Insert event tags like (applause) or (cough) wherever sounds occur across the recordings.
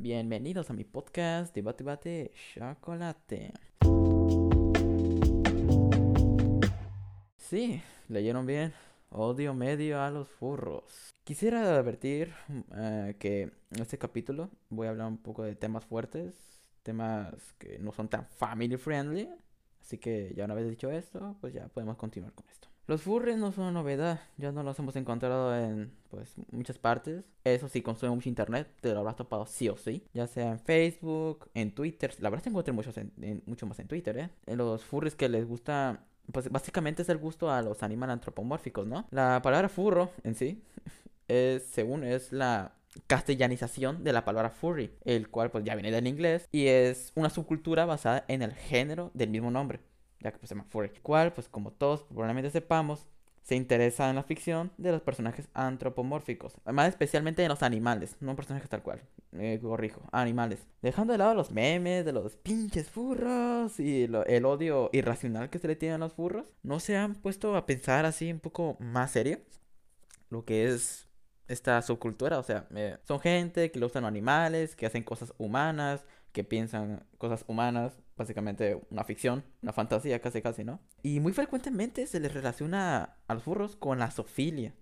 Bienvenidos a mi podcast Debate Bate Chocolate. Sí, leyeron bien. Odio medio a los furros. Quisiera advertir eh, que en este capítulo voy a hablar un poco de temas fuertes, temas que no son tan family friendly. Así que ya una vez dicho esto, pues ya podemos continuar con esto. Los furries no son una novedad, ya no los hemos encontrado en pues muchas partes. Eso sí, consume mucho internet, te lo habrás topado sí o sí. Ya sea en Facebook, en Twitter. La verdad se encuentra muchos en, mucho más en Twitter, ¿eh? Los furries que les gusta pues básicamente es el gusto a los animales antropomórficos, ¿no? La palabra furro en sí es, según es la castellanización de la palabra furry, el cual pues ya viene del inglés y es una subcultura basada en el género del mismo nombre ya que pues, se llama Furry, cual, pues como todos probablemente sepamos, se interesa en la ficción de los personajes antropomórficos, más especialmente en los animales, no personajes tal cual, eh, corrijo, animales. Dejando de lado los memes de los pinches furros y el odio irracional que se le tiene a los furros, ¿no se han puesto a pensar así un poco más serio? Lo que es esta subcultura, o sea, eh, son gente que le gustan animales, que hacen cosas humanas, que piensan cosas humanas, básicamente una ficción, una fantasía casi casi, ¿no? Y muy frecuentemente se les relaciona a los furros con la sofilia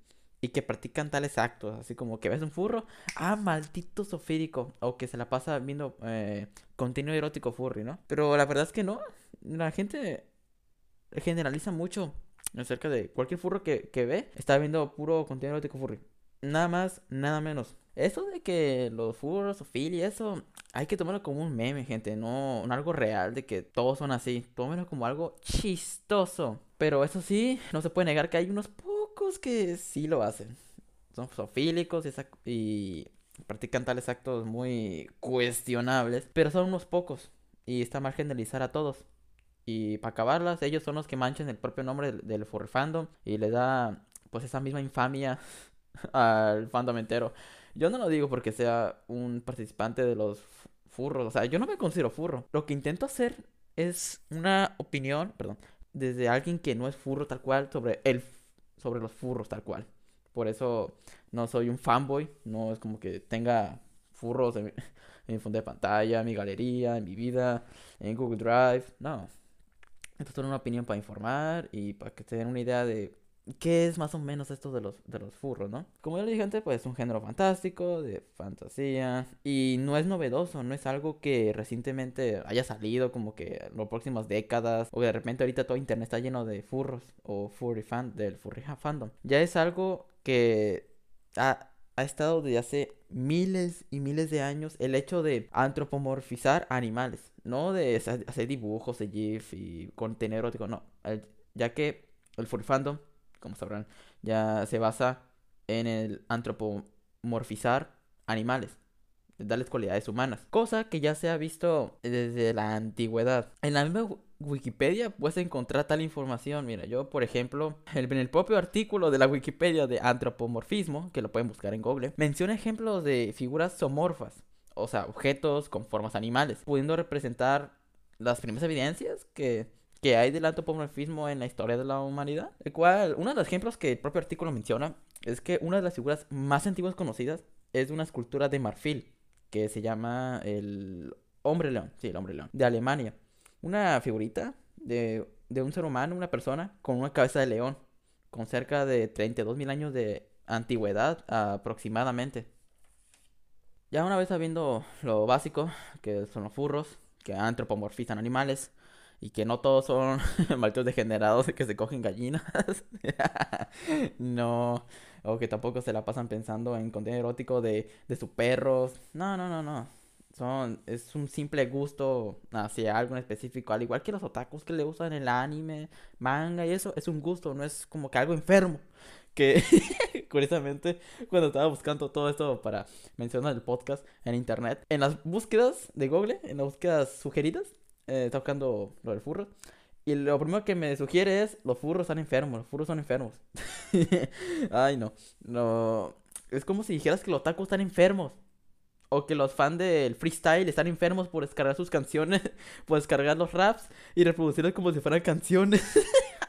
y que practican tales actos, así como que ves un furro, ah, maldito sofílico, o que se la pasa viendo eh, contenido erótico furry, ¿no? Pero la verdad es que no, la gente generaliza mucho acerca de cualquier furro que, que ve, está viendo puro contenido erótico furry. Nada más, nada menos. Eso de que los furros, y eso hay que tomarlo como un meme, gente, no, algo real de que todos son así. Tómenlo como algo chistoso. Pero eso sí, no se puede negar que hay unos pocos que sí lo hacen. Son sofílicos y, y practican tales actos muy cuestionables, pero son unos pocos. Y está mal generalizar a todos. Y para acabarlas, ellos son los que manchan el propio nombre del, del furry fandom y le da pues esa misma infamia (laughs) al fandom entero. Yo no lo digo porque sea un participante de los furros. O sea, yo no me considero furro. Lo que intento hacer es una opinión, perdón, desde alguien que no es furro tal cual sobre el sobre los furros tal cual. Por eso no soy un fanboy, no es como que tenga furros en, mi (laughs) fondo de pantalla, en mi galería, en mi vida, en Google Drive, no. Esto es una opinión para informar y para que se den una idea de ¿Qué es más o menos esto de los, de los furros, no? Como ya le dije antes, pues es un género fantástico, de fantasía. Y no es novedoso, no es algo que recientemente haya salido como que en las próximas décadas. O de repente ahorita todo internet está lleno de furros o furry fan, del furry fandom. Ya es algo que ha, ha estado desde hace miles y miles de años el hecho de antropomorfizar animales. No de hacer dibujos de GIF y contenido erótico, no. Ya que el furry fandom como sabrán, ya se basa en el antropomorfizar animales, darles cualidades humanas, cosa que ya se ha visto desde la antigüedad. En la misma Wikipedia puedes encontrar tal información. Mira, yo, por ejemplo, en el propio artículo de la Wikipedia de antropomorfismo, que lo pueden buscar en Google, menciona ejemplos de figuras zoomorfas, o sea, objetos con formas animales, pudiendo representar las primeras evidencias que que hay del antropomorfismo en la historia de la humanidad. El cual, uno de los ejemplos que el propio artículo menciona es que una de las figuras más antiguas conocidas es una escultura de marfil que se llama el hombre león, sí, el hombre león, de Alemania. Una figurita de, de un ser humano, una persona, con una cabeza de león, con cerca de 32 mil años de antigüedad aproximadamente. Ya una vez sabiendo lo básico, que son los furros, que antropomorfizan animales, y que no todos son (laughs) malditos degenerados que se cogen gallinas. (laughs) no, o que tampoco se la pasan pensando en contenido erótico de, de sus perros. No, no, no, no. Son, es un simple gusto hacia algo en específico, al igual que los otakus que le gustan el anime, manga y eso, es un gusto, no es como que algo enfermo. Que (laughs) curiosamente, cuando estaba buscando todo esto para mencionar el podcast en internet, en las búsquedas de Google, en las búsquedas sugeridas, eh, está buscando lo del furro. Y lo primero que me sugiere es, los furros están enfermos, los furros son enfermos. (laughs) Ay, no. No. Es como si dijeras que los tacos están enfermos. O que los fans del freestyle están enfermos por descargar sus canciones, (laughs) por descargar los raps y reproducirlos como si fueran canciones.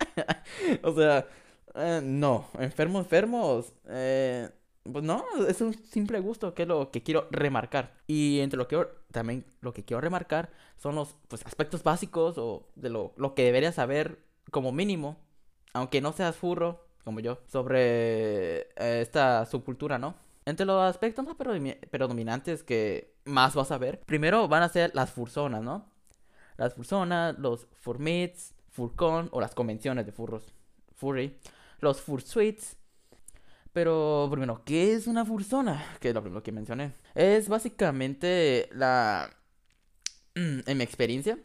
(laughs) o sea, eh, no, enfermos, enfermos. Eh, Pues no, es un simple gusto que es lo que quiero remarcar. Y entre lo que también lo que quiero remarcar son los pues, aspectos básicos o de lo, lo que deberías saber como mínimo, aunque no seas furro como yo, sobre eh, esta subcultura, ¿no? Entre los aspectos más predominantes que más vas a ver, primero van a ser las furzonas, ¿no? Las furzonas, los furmits, furcon o las convenciones de furros, furry, los fursuits. Pero primero, ¿qué es una fursona? Que es lo que mencioné. Es básicamente la... En mi experiencia,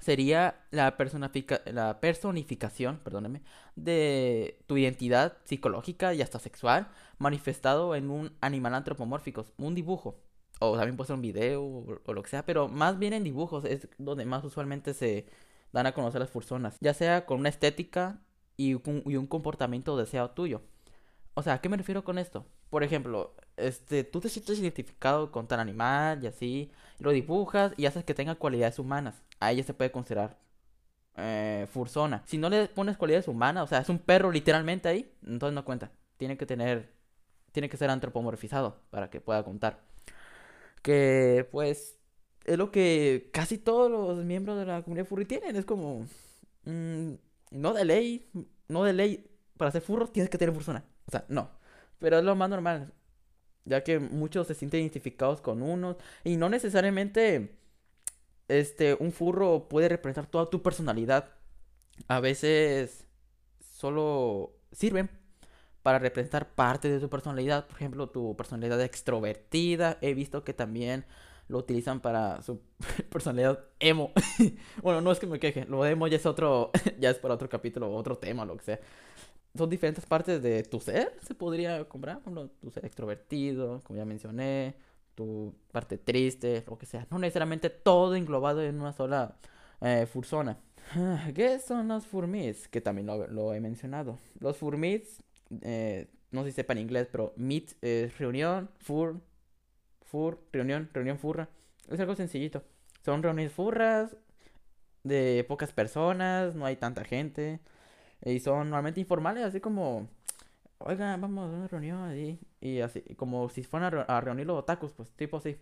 sería la, la personificación, perdóneme, de tu identidad psicológica y hasta sexual manifestado en un animal antropomórfico, un dibujo. O también puede ser un video o, lo que sea, pero más bien en dibujos es donde más usualmente se dan a conocer las personas. Ya sea con una estética y un comportamiento deseado tuyo. O sea, ¿a qué me refiero con esto? Por ejemplo, este, tú te sientes identificado con tal animal y así, lo dibujas y haces que tenga cualidades humanas. A ella se puede considerar eh, fursona. Si no le pones cualidades humanas, o sea, es un perro literalmente ahí, entonces no cuenta. Tiene que tener, tiene que ser antropomorfizado para que pueda contar. Que pues es lo que casi todos los miembros de la comunidad furry tienen. Es como, mm, no de ley, no de ley, para ser furro tienes que tener fursona. O sea, no. Pero es lo más normal ya que muchos se sienten identificados con unos y no necesariamente este un furro puede representar toda tu personalidad. A veces solo sirven para representar parte de tu personalidad, por ejemplo, tu personalidad extrovertida. He visto que también lo utilizan para su (laughs) personalidad emo. (laughs) bueno, no es que me queje, lo emo ya es otro (laughs) ya es para otro capítulo, otro tema, lo que sea son diferentes partes de tu ser, se podría comprar, tu ser extrovertido, como ya mencioné, tu parte triste, lo que sea. No necesariamente todo englobado en una sola eh, fursona. (sighs) ¿Qué son los furmits? Que también lo, he mencionado. Los furmits, eh, no sé si sepan inglés, pero meet es reunión, fur, fur, reunión, reunión furra. Es algo sencillito. Son reuniones furras de pocas personas, no hay tanta gente. Y son normalmente informales, así como, oigan, vamos a una reunión ahí. Y así, como si fueran a, reunir los otakus, pues tipo así.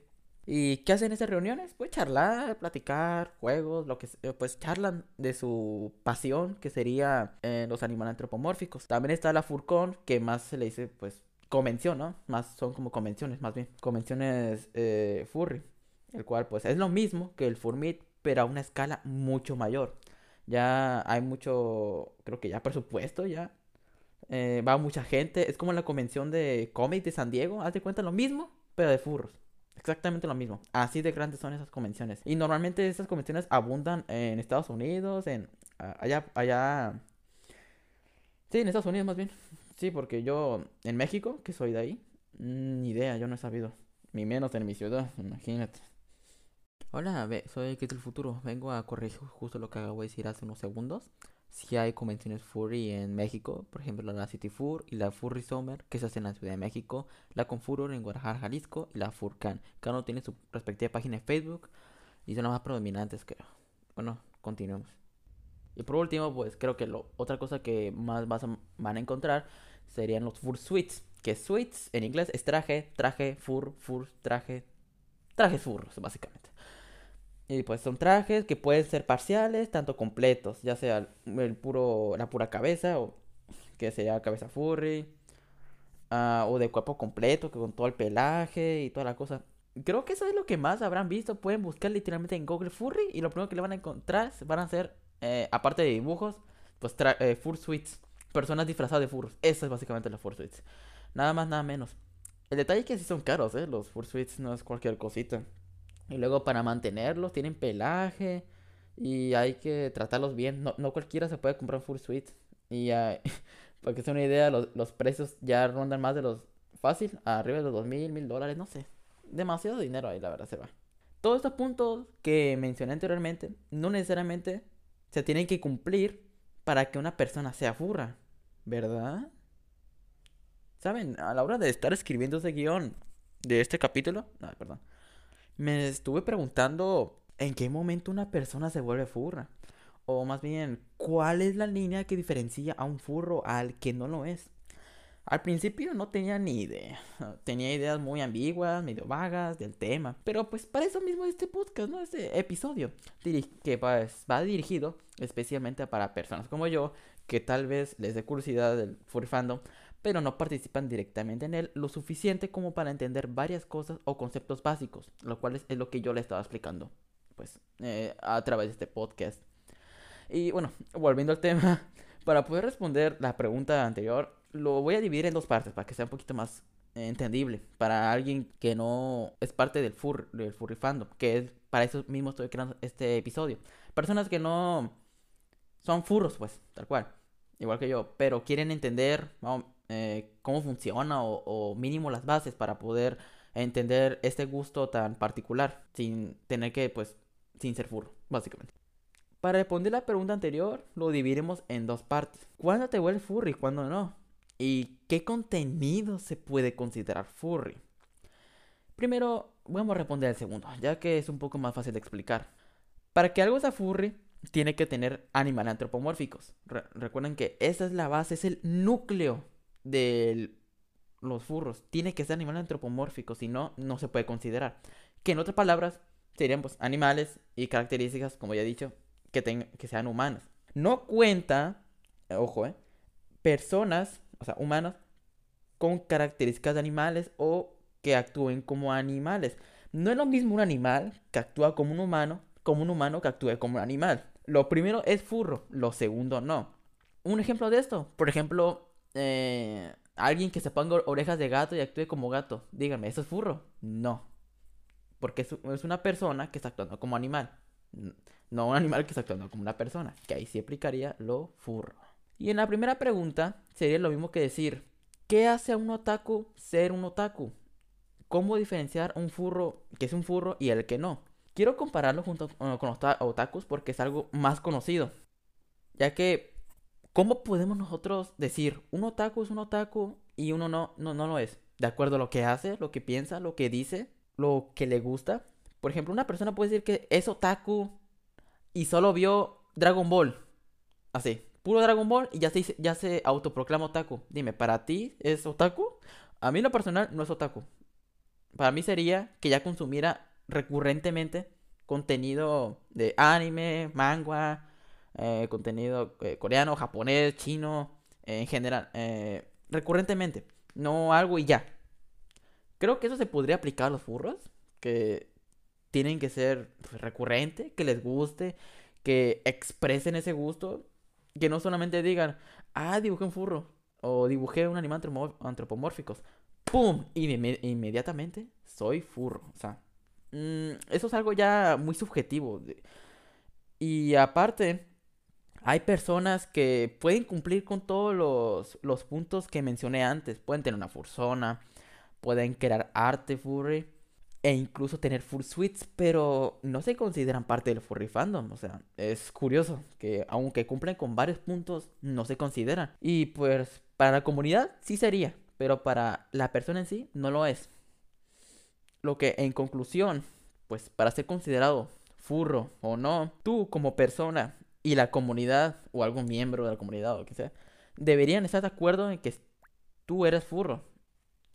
¿Y qué hacen en esas reuniones? Pues charlar, platicar, juegos, lo que eh, pues charlan de su pasión, que sería eh, los animales antropomórficos. También está la Furcon, que más se le dice pues convención, ¿no? Más son como convenciones, más bien. Convenciones eh, furry. El cual pues es lo mismo que el Furmit, pero a una escala mucho mayor. Ya hay mucho, creo que ya presupuesto, ya. Eh, va mucha gente. Es como la convención de cómics de San Diego. Haz de cuenta lo mismo, pero de furros. Exactamente lo mismo. Así de grandes son esas convenciones. Y normalmente esas convenciones abundan en Estados Unidos, en allá, allá. Sí, en Estados Unidos más bien. Sí, porque yo en México, que soy de ahí, ni idea, yo no he sabido. Ni menos en mi ciudad, imagínate. Hola, soy Kit del Futuro. Vengo a corregir justo lo que acabo de decir hace unos segundos. Si hay convenciones furry en México, por ejemplo la City Fur y la Furry Summer, que se hace en la Ciudad de México, la Confuror en Guadalajara, Jalisco y la Furcan. Cada uno tiene su respectiva página de Facebook y son las más predominantes, creo. Bueno, continuemos. Y por último, pues creo que otra cosa que más van a encontrar serían los Fur Suites. Que suites en inglés es traje, traje, fur, fur, traje, trajes furros, básicamente. Y pues son trajes que pueden ser parciales, tanto completos, ya sea el puro, la pura cabeza, o que sea cabeza furry, ah, o de cuerpo completo, que con todo el pelaje y toda la cosa. Creo que eso es lo que más habrán visto. Pueden buscar literalmente en Google Furry y lo primero que le van a encontrar van a ser, eh, aparte de dibujos, pues eh, fursuits, personas disfrazadas de furros. Eso es básicamente los fursuits. Nada más, nada menos. El detalle es que sí son caros, ¿eh? Los fursuits no es cualquier cosita. Y luego para mantenerlos tienen pelaje y hay que tratarlos bien. No, no cualquiera se puede comprar full suite. Y (laughs) para que sea una idea, los, los, precios ya rondan más de los fácil, arriba de los dos mil, mil dólares, no sé. Demasiado dinero ahí, la verdad, se va. Todos estos puntos que mencioné anteriormente no necesariamente se tienen que cumplir para que una persona sea furra, ¿verdad? ¿Saben? A la hora de estar escribiendo ese guion de este capítulo, no, perdón me estuve preguntando en qué momento una persona se vuelve furra. O más bien, ¿cuál es la línea que diferencia a un furro al que no lo es? Al principio no tenía ni idea. Tenía ideas muy ambiguas, medio vagas del tema. Pero pues para eso mismo este podcast, ¿no? Este episodio. Que pues, va dirigido especialmente para personas como yo, que tal vez les dé curiosidad del furry fandom, pero no participan directamente en él lo suficiente como para entender varias cosas o conceptos básicos, lo cual es, lo que yo le estaba explicando, pues, eh, a través de este podcast. Y bueno, volviendo al tema, (laughs) para poder responder la pregunta anterior, lo voy a dividir en dos partes para que sea un poquito más entendible para alguien que no es parte del, fur, del furry fandom, que es para eso mismo estoy creando este episodio. Personas que no son furros, pues, tal cual, igual que yo, pero quieren entender eh, cómo funciona o, mínimo las bases para poder entender este gusto tan particular sin tener que, pues, sin ser furro, básicamente. Para responder la pregunta anterior, lo dividiremos en dos partes. ¿Cuándo te vuelves furry y cuándo no? ¿Y qué contenido se puede considerar furry? Primero, vamos a responder al segundo, ya que es un poco más fácil de explicar. Para que algo sea furry, tiene que tener animales antropomórficos. recuerden que esa es la base, es el núcleo de los furros. Tiene que ser animales antropomórficos, si no, no se puede considerar. Que en otras palabras, serían pues, animales y características, como ya he dicho, que, que sean humanos. No cuenta, ojo, eh, personas, o sea, humanos, con características de animales o que actúen como animales. No es lo mismo un animal que actúa como un humano, como un humano que actúe como un animal. Lo primero es furro, lo segundo no. Un ejemplo de esto, por ejemplo, eh, alguien que se ponga orejas de gato y actúe como gato. Díganme, ¿eso es furro? No. Porque es una persona que está actuando como animal. No un animal que está actuando como una persona, que ahí sí aplicaría lo furro. Y en la primera pregunta sería lo mismo que decir, ¿qué hace a un otaku ser un otaku? ¿Cómo diferenciar un furro que es un furro y el que no? Quiero compararlo junto eh, con los otakus porque es algo más conocido. Ya que, ¿cómo podemos nosotros decir un otaku es un otaku y uno no, no, no lo es? De acuerdo a lo que hace, lo que piensa, lo que dice, lo que le gusta. Por ejemplo, una persona puede decir que es otaku y solo vio Dragon Ball. Así, puro Dragon Ball y ya se, ya se autoproclama otaku. Dime, ¿para ti es otaku? A mí lo personal no es otaku. Para mí sería que ya consumiera recurrentemente contenido de anime, manga, eh, contenido eh, coreano, japonés, chino, en general. Eh, recurrentemente, no algo y ya. Creo que eso se podría aplicar a los furros. Que tienen que ser pues, recurrente, que les guste, que expresen ese gusto, que no solamente digan, ah, dibujé un furro o dibujé un animal antropomórficos, ¡pum! Y inmediatamente soy furro. O sea, mm, eso es algo ya muy subjetivo. Y aparte, hay personas que pueden cumplir con todos los, puntos que mencioné antes. Pueden tener una fursona, pueden crear arte furry e incluso tener full suites, pero no se consideran parte del furry fandom. O sea, es curioso que aunque cumplen con varios puntos, no se consideran. Y pues para la comunidad sí sería, pero para la persona en sí no lo es. Lo que en conclusión, pues para ser considerado furro o no, tú como persona y la comunidad o algún miembro de la comunidad o que sea, deberían estar de acuerdo en que tú eres furro.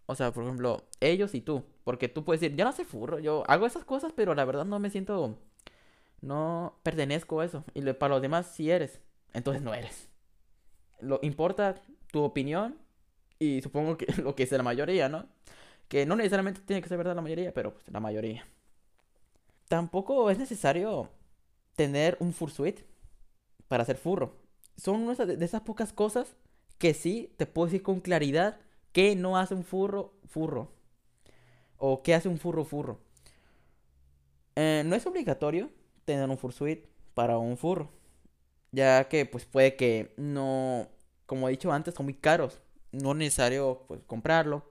O sea, por ejemplo, ellos y tú. Porque tú puedes decir, yo no sé furro, yo hago esas cosas, pero la verdad no me siento. No pertenezco a eso. Y para los demás sí eres. Entonces no eres. Lo importa tu opinión y supongo que (laughs) lo que es la mayoría, ¿no? Que no necesariamente tiene que ser verdad la mayoría, pero pues la mayoría. Tampoco es necesario tener un fursuit para ser furro. Son una de esas pocas cosas que sí te puedo decir con claridad que no hace un furro furro. ¿O qué hace un furro furro? Eh, no es obligatorio tener un fursuit para un furro. Ya que pues puede que no, como he dicho antes, son muy caros. No es necesario pues comprarlo.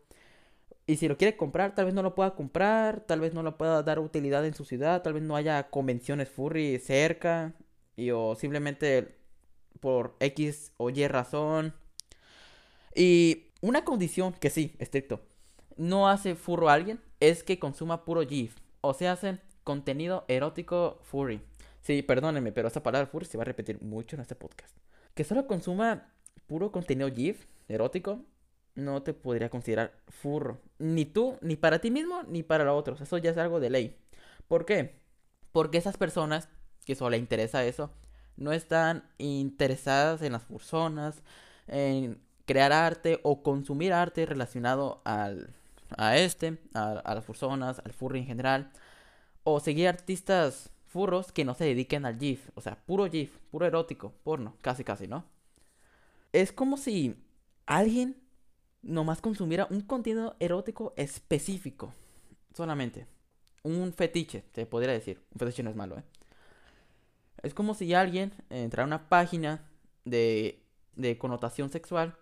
Y si lo quiere comprar, tal vez no lo pueda comprar, tal vez no lo pueda dar utilidad en su ciudad, tal vez no haya convenciones furry cerca. Y o simplemente por X o Y razón. Y una condición que sí, estricto, no hace furro a alguien es que consuma puro GIF. O sea, hacen contenido erótico furry. Sí, perdónenme, pero esa palabra furry se va a repetir mucho en este podcast. Que solo consuma puro contenido GIF erótico no te podría considerar furro. Ni tú, ni para ti mismo, ni para los otros. Eso ya es algo de ley. ¿Por qué? Porque esas personas que solo le interesa eso, no están interesadas en las personas, en crear arte o consumir arte relacionado al, a este, a, las personas, al furry en general, o seguir artistas furros que no se dediquen al GIF, o sea, puro GIF, puro erótico, porno, casi casi, ¿no? Es como si alguien nomás consumiera un contenido erótico específico, solamente. Un fetiche, te podría decir. Un fetiche no es malo, ¿eh? Es como si alguien entrara a una página de, de connotación sexual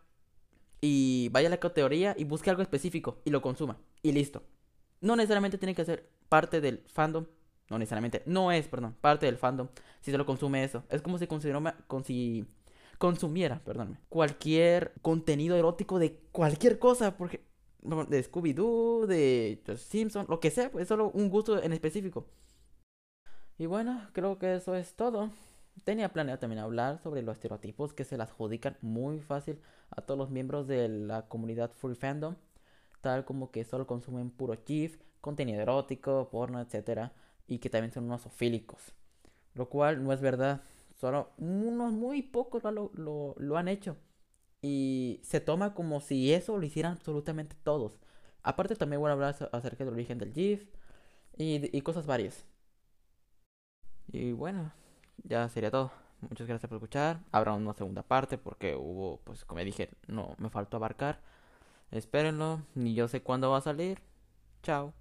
y vaya a la categoría y busque algo específico y lo consuma. Y listo. No necesariamente tiene que ser parte del fandom. No necesariamente. No es, perdón, parte del fandom. Si se lo consume eso. Es como si, con si consumiera, cualquier contenido erótico de cualquier cosa. Porque de Scooby-Doo, de Simpson, lo que sea, pues es solo un gusto en específico. Y bueno, creo que eso es todo. Tenía planeado también hablar sobre los estereotipos que se las adjudican muy fácil a todos los miembros de la comunidad Full Fandom, tal como que solo consumen puro GIF, contenido erótico, porno, etc. Y que también son unos ofílicos. Lo cual no es verdad. Solo unos muy pocos lo, lo, lo han hecho. Y se toma como si eso lo hicieran absolutamente todos. Aparte también voy a hablar acerca del origen del GIF y, y cosas varias. Y bueno, ya sería todo. Muchas gracias por escuchar. Habrá una segunda parte porque hubo, pues como dije, no me faltó abarcar. Espérenlo, ni yo sé cuándo va a salir. Chao.